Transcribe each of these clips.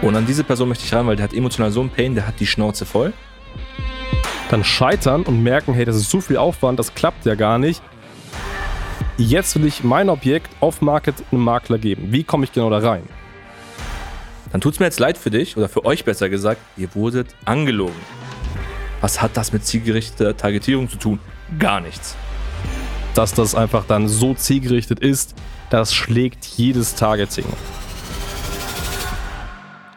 Und an diese Person möchte ich ran, weil der hat emotional so einen Pain, der hat die Schnauze voll. Dann scheitern und merken, hey, das ist so viel Aufwand, das klappt ja gar nicht. Jetzt will ich mein Objekt off-Market einem Makler geben. Wie komme ich genau da rein? Dann tut es mir jetzt leid für dich, oder für euch besser gesagt, ihr wurdet angelogen. Was hat das mit zielgerichteter Targetierung zu tun? Gar nichts. Dass das einfach dann so zielgerichtet ist, das schlägt jedes Targeting.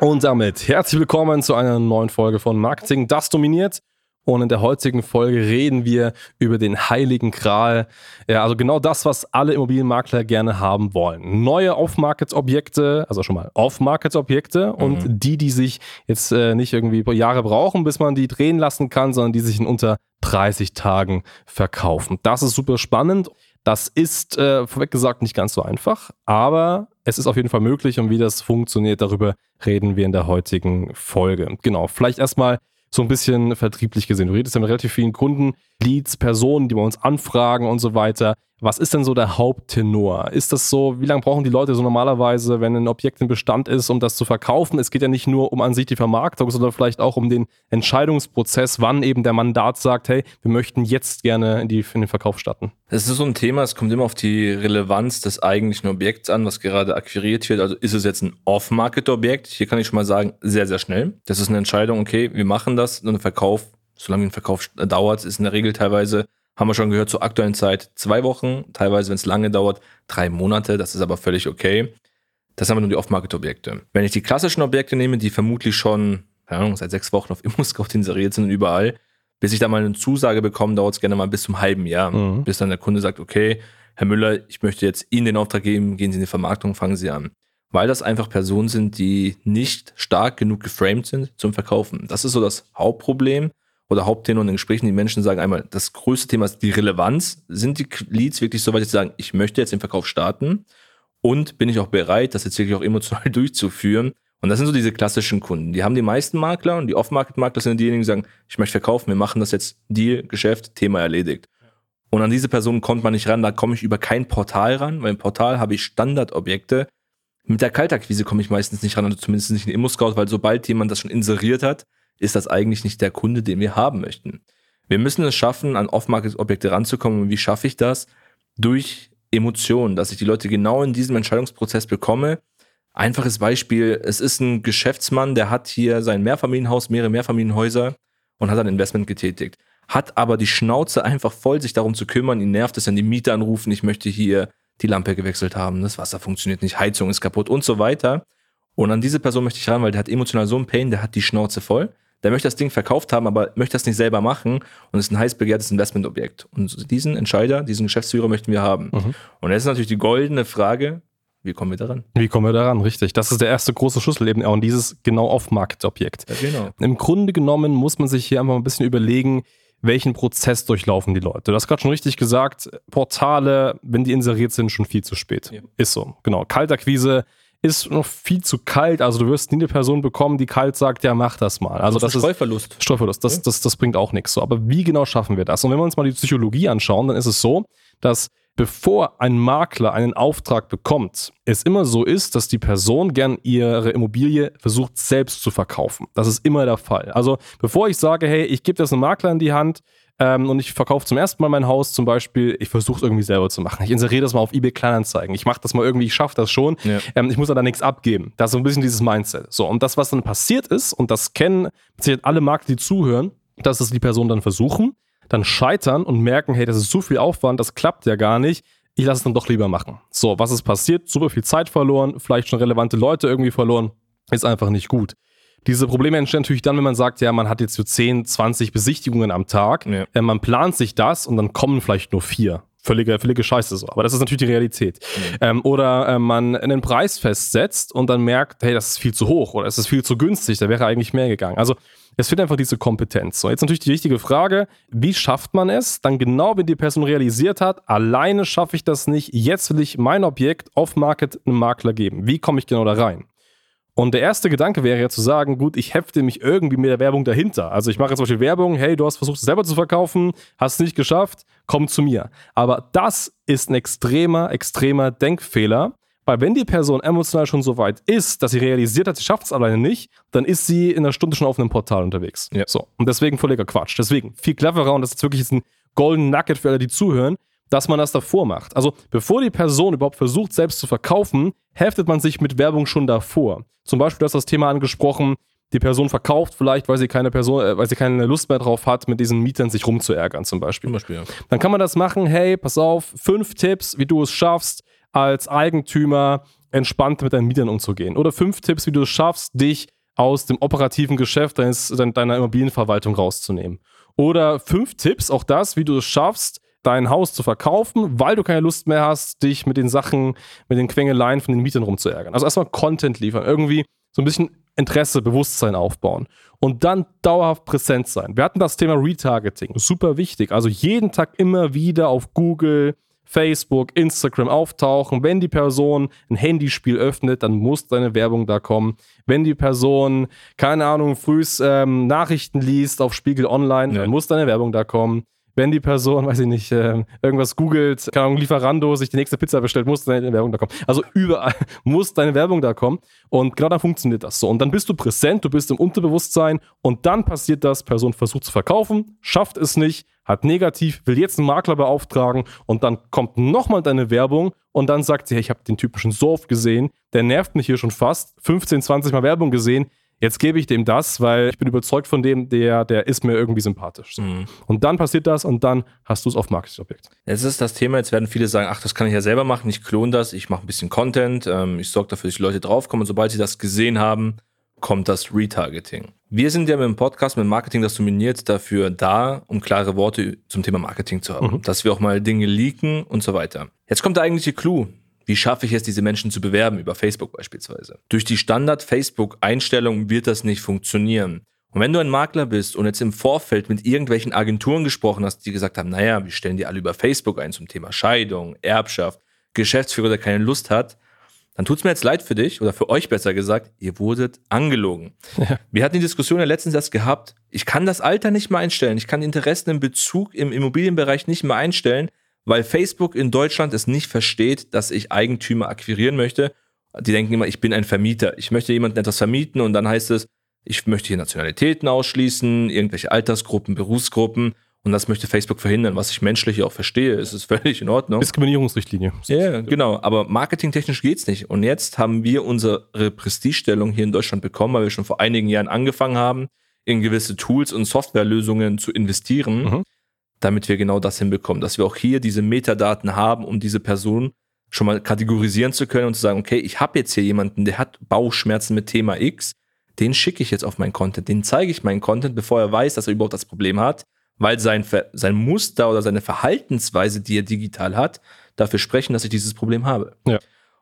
Und damit herzlich willkommen zu einer neuen Folge von Marketing, das dominiert. Und in der heutigen Folge reden wir über den heiligen Kral. Ja, also genau das, was alle Immobilienmakler gerne haben wollen. Neue Off-Market-Objekte, also schon mal Off-Market-Objekte mhm. und die, die sich jetzt äh, nicht irgendwie Jahre brauchen, bis man die drehen lassen kann, sondern die sich in unter 30 Tagen verkaufen. Das ist super spannend. Das ist äh, vorweg gesagt nicht ganz so einfach, aber es ist auf jeden Fall möglich und wie das funktioniert, darüber reden wir in der heutigen Folge. Genau, vielleicht erstmal so ein bisschen vertrieblich gesehen. Du redest ja mit relativ vielen Kunden, Leads, Personen, die bei uns anfragen und so weiter. Was ist denn so der Haupttenor? Ist das so, wie lange brauchen die Leute so normalerweise, wenn ein Objekt im Bestand ist, um das zu verkaufen? Es geht ja nicht nur um an sich die Vermarktung, sondern vielleicht auch um den Entscheidungsprozess, wann eben der Mandat sagt, hey, wir möchten jetzt gerne in, die, in den Verkauf starten. Das ist so ein Thema, es kommt immer auf die Relevanz des eigentlichen Objekts an, was gerade akquiriert wird. Also ist es jetzt ein Off-Market-Objekt? Hier kann ich schon mal sagen, sehr, sehr schnell. Das ist eine Entscheidung, okay, wir machen das und ein Verkauf, solange ein Verkauf dauert, ist in der Regel teilweise haben wir schon gehört, zur aktuellen Zeit zwei Wochen, teilweise, wenn es lange dauert, drei Monate. Das ist aber völlig okay. Das haben wir nur die Off-Market-Objekte. Wenn ich die klassischen Objekte nehme, die vermutlich schon, keine Ahnung, seit sechs Wochen auf ImmoScout inseriert sind und überall, bis ich da mal eine Zusage bekomme, dauert es gerne mal bis zum halben Jahr. Mhm. Bis dann der Kunde sagt, okay, Herr Müller, ich möchte jetzt Ihnen den Auftrag geben, gehen Sie in die Vermarktung, fangen Sie an. Weil das einfach Personen sind, die nicht stark genug geframed sind zum Verkaufen. Das ist so das Hauptproblem oder Haupttenor in den Gesprächen, die Menschen sagen einmal, das größte Thema ist die Relevanz. Sind die Leads wirklich so weit, dass sie sagen, ich möchte jetzt den Verkauf starten und bin ich auch bereit, das jetzt wirklich auch emotional durchzuführen? Und das sind so diese klassischen Kunden. Die haben die meisten Makler und die Off-Market-Makler sind diejenigen, die sagen, ich möchte verkaufen, wir machen das jetzt, Deal, Geschäft, Thema erledigt. Und an diese Personen kommt man nicht ran, da komme ich über kein Portal ran, weil im Portal habe ich Standardobjekte. Mit der Kaltakquise komme ich meistens nicht ran, also zumindest nicht in Immo-Scout, weil sobald jemand das schon inseriert hat, ist das eigentlich nicht der Kunde, den wir haben möchten. Wir müssen es schaffen, an Off-Market-Objekte ranzukommen. Und wie schaffe ich das? Durch Emotionen, dass ich die Leute genau in diesem Entscheidungsprozess bekomme. Einfaches Beispiel, es ist ein Geschäftsmann, der hat hier sein Mehrfamilienhaus, mehrere Mehrfamilienhäuser und hat ein Investment getätigt. Hat aber die Schnauze einfach voll, sich darum zu kümmern. Ihn nervt es, wenn die Mieter anrufen, ich möchte hier die Lampe gewechselt haben, das Wasser funktioniert nicht, Heizung ist kaputt und so weiter. Und an diese Person möchte ich ran, weil der hat emotional so einen Pain, der hat die Schnauze voll der möchte das Ding verkauft haben, aber möchte das nicht selber machen und ist ein heiß begehrtes Investmentobjekt. Und diesen Entscheider, diesen Geschäftsführer möchten wir haben. Mhm. Und jetzt ist natürlich die goldene Frage, wie kommen wir daran? Wie kommen wir daran? Richtig. Das ist der erste große Schlüssel eben auch dieses genau Off-Market-Objekt. Ja, genau. Im Grunde genommen muss man sich hier einfach ein bisschen überlegen, welchen Prozess durchlaufen die Leute. Du hast gerade schon richtig gesagt, Portale, wenn die inseriert sind, schon viel zu spät. Ja. Ist so. Genau. Kaltakquise ist noch viel zu kalt. Also du wirst nie eine Person bekommen, die kalt sagt, ja, mach das mal. Also das, ist Streuverlust. Streuverlust. Das, das, das bringt auch nichts. So, aber wie genau schaffen wir das? Und wenn wir uns mal die Psychologie anschauen, dann ist es so, dass bevor ein Makler einen Auftrag bekommt, es immer so ist, dass die Person gern ihre Immobilie versucht selbst zu verkaufen. Das ist immer der Fall. Also bevor ich sage, hey, ich gebe das einem Makler in die Hand, ähm, und ich verkaufe zum ersten Mal mein Haus zum Beispiel, ich versuche es irgendwie selber zu machen. Ich inseriere das mal auf eBay Kleinanzeigen. Ich mache das mal irgendwie, ich schaffe das schon. Ja. Ähm, ich muss da nichts abgeben. Das ist so ein bisschen dieses Mindset. So, und das, was dann passiert ist, und das kennen alle Marken, die zuhören, dass es die Personen dann versuchen, dann scheitern und merken, hey, das ist zu viel Aufwand, das klappt ja gar nicht. Ich lasse es dann doch lieber machen. So, was ist passiert? Super viel Zeit verloren, vielleicht schon relevante Leute irgendwie verloren. Ist einfach nicht gut. Diese Probleme entstehen natürlich dann, wenn man sagt, ja, man hat jetzt so 10, 20 Besichtigungen am Tag. Ja. Äh, man plant sich das und dann kommen vielleicht nur vier. Völlige, völlige Scheiße so. Aber das ist natürlich die Realität. Mhm. Ähm, oder äh, man einen Preis festsetzt und dann merkt, hey, das ist viel zu hoch oder es ist viel zu günstig, da wäre eigentlich mehr gegangen. Also es fehlt einfach diese Kompetenz. So, jetzt natürlich die richtige Frage, wie schafft man es? Dann genau, wenn die Person realisiert hat, alleine schaffe ich das nicht, jetzt will ich mein Objekt off-Market einem Makler geben. Wie komme ich genau da rein? Und der erste Gedanke wäre ja zu sagen, gut, ich hefte mich irgendwie mit der Werbung dahinter. Also ich mache jetzt zum Beispiel Werbung, hey, du hast versucht, es selber zu verkaufen, hast es nicht geschafft, komm zu mir. Aber das ist ein extremer, extremer Denkfehler, Weil wenn die Person emotional schon so weit ist, dass sie realisiert hat, sie schafft es alleine nicht, dann ist sie in einer Stunde schon auf einem Portal unterwegs. Ja. So. Und deswegen völliger Quatsch. Deswegen viel cleverer und das ist wirklich ein Golden Nugget für alle, die zuhören, dass man das davor macht. Also bevor die Person überhaupt versucht, selbst zu verkaufen, heftet man sich mit Werbung schon davor. Zum Beispiel, du hast das Thema angesprochen, die Person verkauft vielleicht, weil sie keine Person, äh, weil sie keine Lust mehr drauf hat, mit diesen Mietern sich rumzuärgern zum Beispiel. Zum Beispiel ja. Dann kann man das machen, hey, pass auf, fünf Tipps, wie du es schaffst, als Eigentümer entspannt mit deinen Mietern umzugehen. Oder fünf Tipps, wie du es schaffst, dich aus dem operativen Geschäft deines, deiner Immobilienverwaltung rauszunehmen. Oder fünf Tipps, auch das, wie du es schaffst, dein Haus zu verkaufen, weil du keine Lust mehr hast, dich mit den Sachen, mit den Quengeleien von den Mietern rumzuärgern. Also erstmal Content liefern, irgendwie so ein bisschen Interesse, Bewusstsein aufbauen und dann dauerhaft präsent sein. Wir hatten das Thema Retargeting, super wichtig. Also jeden Tag immer wieder auf Google, Facebook, Instagram auftauchen. Wenn die Person ein Handyspiel öffnet, dann muss deine Werbung da kommen. Wenn die Person, keine Ahnung, frühs ähm, Nachrichten liest auf Spiegel Online, ja. dann muss deine Werbung da kommen wenn die Person, weiß ich nicht, äh, irgendwas googelt, keine Ahnung, Lieferando, sich die nächste Pizza bestellt, muss deine Werbung da kommen. Also überall muss deine Werbung da kommen. Und genau dann funktioniert das so. Und dann bist du präsent, du bist im Unterbewusstsein und dann passiert das, Person versucht zu verkaufen, schafft es nicht, hat negativ, will jetzt einen Makler beauftragen und dann kommt nochmal deine Werbung und dann sagt sie, hey, ich habe den typischen so oft gesehen, der nervt mich hier schon fast, 15, 20 Mal Werbung gesehen, jetzt gebe ich dem das, weil ich bin überzeugt von dem, der, der ist mir irgendwie sympathisch. So. Mhm. Und dann passiert das und dann hast du es auf Marketingobjekt. Jetzt ist das Thema, jetzt werden viele sagen, ach, das kann ich ja selber machen, ich klone das, ich mache ein bisschen Content, ähm, ich sorge dafür, dass die Leute draufkommen und sobald sie das gesehen haben, kommt das Retargeting. Wir sind ja mit dem Podcast, mit Marketing, das dominiert, dafür da, um klare Worte zum Thema Marketing zu haben, mhm. dass wir auch mal Dinge leaken und so weiter. Jetzt kommt der eigentliche Clou. Wie schaffe ich es, diese Menschen zu bewerben, über Facebook beispielsweise? Durch die Standard-Facebook-Einstellung wird das nicht funktionieren. Und wenn du ein Makler bist und jetzt im Vorfeld mit irgendwelchen Agenturen gesprochen hast, die gesagt haben, naja, wir stellen die alle über Facebook ein zum Thema Scheidung, Erbschaft, Geschäftsführer, der keine Lust hat, dann tut es mir jetzt leid für dich oder für euch besser gesagt, ihr wurdet angelogen. Ja. Wir hatten die Diskussion ja letztens erst gehabt, ich kann das Alter nicht mehr einstellen, ich kann Interessen im Bezug im Immobilienbereich nicht mehr einstellen, weil Facebook in Deutschland es nicht versteht, dass ich Eigentümer akquirieren möchte. Die denken immer, ich bin ein Vermieter. Ich möchte jemanden etwas vermieten und dann heißt es, ich möchte hier Nationalitäten ausschließen, irgendwelche Altersgruppen, Berufsgruppen. Und das möchte Facebook verhindern, was ich menschlich auch verstehe. Es ist völlig in Ordnung. Diskriminierungsrichtlinie. Ja, yeah, genau. Aber marketingtechnisch geht's nicht. Und jetzt haben wir unsere Prestigestellung hier in Deutschland bekommen, weil wir schon vor einigen Jahren angefangen haben, in gewisse Tools und Softwarelösungen zu investieren. Mhm damit wir genau das hinbekommen, dass wir auch hier diese Metadaten haben, um diese Person schon mal kategorisieren zu können und zu sagen, okay, ich habe jetzt hier jemanden, der hat Bauchschmerzen mit Thema X, den schicke ich jetzt auf meinen Content, den zeige ich meinen Content, bevor er weiß, dass er überhaupt das Problem hat, weil sein, sein Muster oder seine Verhaltensweise, die er digital hat, dafür sprechen, dass ich dieses Problem habe. Ja.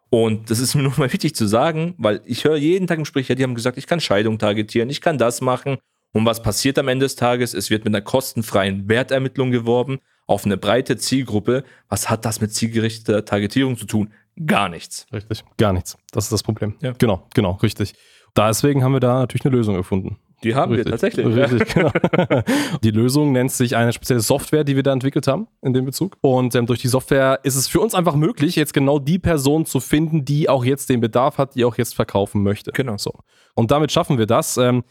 Und das ist mir nur mal wichtig zu sagen, weil ich höre jeden Tag im Gespräch, ja, die haben gesagt, ich kann Scheidung targetieren, ich kann das machen und was passiert am Ende des Tages? Es wird mit einer kostenfreien Wertermittlung geworben auf eine breite Zielgruppe. Was hat das mit zielgerichteter Targetierung zu tun? Gar nichts. Richtig, gar nichts. Das ist das Problem. Ja. Genau, genau, richtig. Deswegen haben wir da natürlich eine Lösung gefunden. Die haben richtig, wir tatsächlich. Richtig, genau. Die Lösung nennt sich eine spezielle Software, die wir da entwickelt haben in dem Bezug. Und ähm, durch die Software ist es für uns einfach möglich, jetzt genau die Person zu finden, die auch jetzt den Bedarf hat, die auch jetzt verkaufen möchte. Genau. So. Und damit schaffen wir das. Ähm,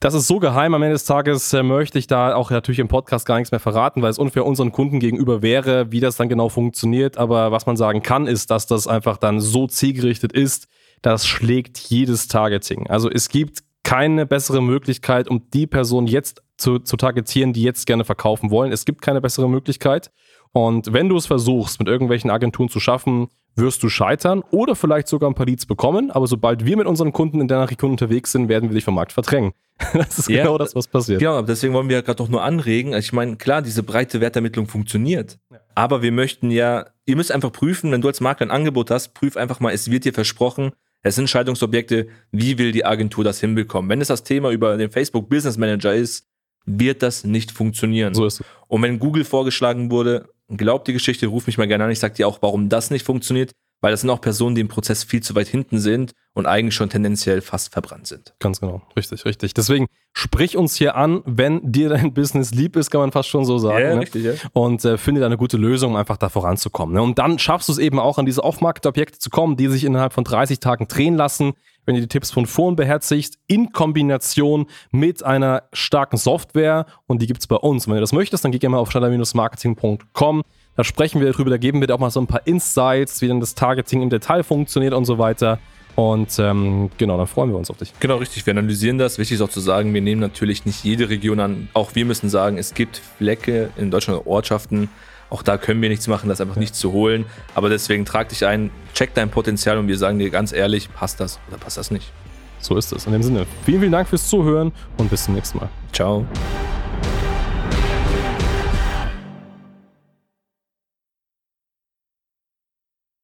das ist so geheim. Am Ende des Tages äh, möchte ich da auch natürlich im Podcast gar nichts mehr verraten, weil es unfair unseren Kunden gegenüber wäre, wie das dann genau funktioniert. Aber was man sagen kann, ist, dass das einfach dann so zielgerichtet ist, das schlägt jedes Targeting. Also es gibt keine bessere Möglichkeit, um die Person jetzt zu, zu targetieren, die jetzt gerne verkaufen wollen. Es gibt keine bessere Möglichkeit. Und wenn du es versuchst, mit irgendwelchen Agenturen zu schaffen, wirst du scheitern oder vielleicht sogar ein paar Leads bekommen. Aber sobald wir mit unseren Kunden in deiner Region unterwegs sind, werden wir dich vom Markt verdrängen. das ist ja, genau das, was passiert. Ja, deswegen wollen wir ja gerade doch nur anregen. Also ich meine, klar, diese breite Wertermittlung funktioniert. Ja. Aber wir möchten ja, ihr müsst einfach prüfen, wenn du als Makler ein Angebot hast, prüf einfach mal, es wird dir versprochen, es sind Scheidungsobjekte, wie will die Agentur das hinbekommen? Wenn es das Thema über den Facebook Business Manager ist, wird das nicht funktionieren. So ist es. Und wenn Google vorgeschlagen wurde, glaubt die Geschichte, ruf mich mal gerne an. Ich sag dir auch, warum das nicht funktioniert, weil das sind auch Personen, die im Prozess viel zu weit hinten sind und eigentlich schon tendenziell fast verbrannt sind. Ganz genau, richtig, richtig. Deswegen sprich uns hier an, wenn dir dein Business lieb ist, kann man fast schon so sagen. Ja, ne? richtig, ja. Und äh, finde eine gute Lösung, um einfach da voranzukommen. Ne? Und dann schaffst du es eben auch, an diese Off-Market-Objekte zu kommen, die sich innerhalb von 30 Tagen drehen lassen wenn ihr die Tipps von vorn beherzigt, in Kombination mit einer starken Software und die gibt es bei uns. Und wenn ihr das möchtet, dann geht gerne mal auf schneider-marketing.com. Da sprechen wir darüber, da geben wir auch mal so ein paar Insights, wie dann das Targeting im Detail funktioniert und so weiter. Und ähm, genau, dann freuen wir uns auf dich. Genau, richtig. Wir analysieren das. Wichtig ist auch zu sagen, wir nehmen natürlich nicht jede Region an. Auch wir müssen sagen, es gibt Flecke in Deutschland, Ortschaften. Auch da können wir nichts machen, das einfach nicht zu holen. Aber deswegen trag dich ein, check dein Potenzial und wir sagen dir ganz ehrlich, passt das oder passt das nicht. So ist es. In dem Sinne, vielen, vielen Dank fürs Zuhören und bis zum nächsten Mal. Ciao.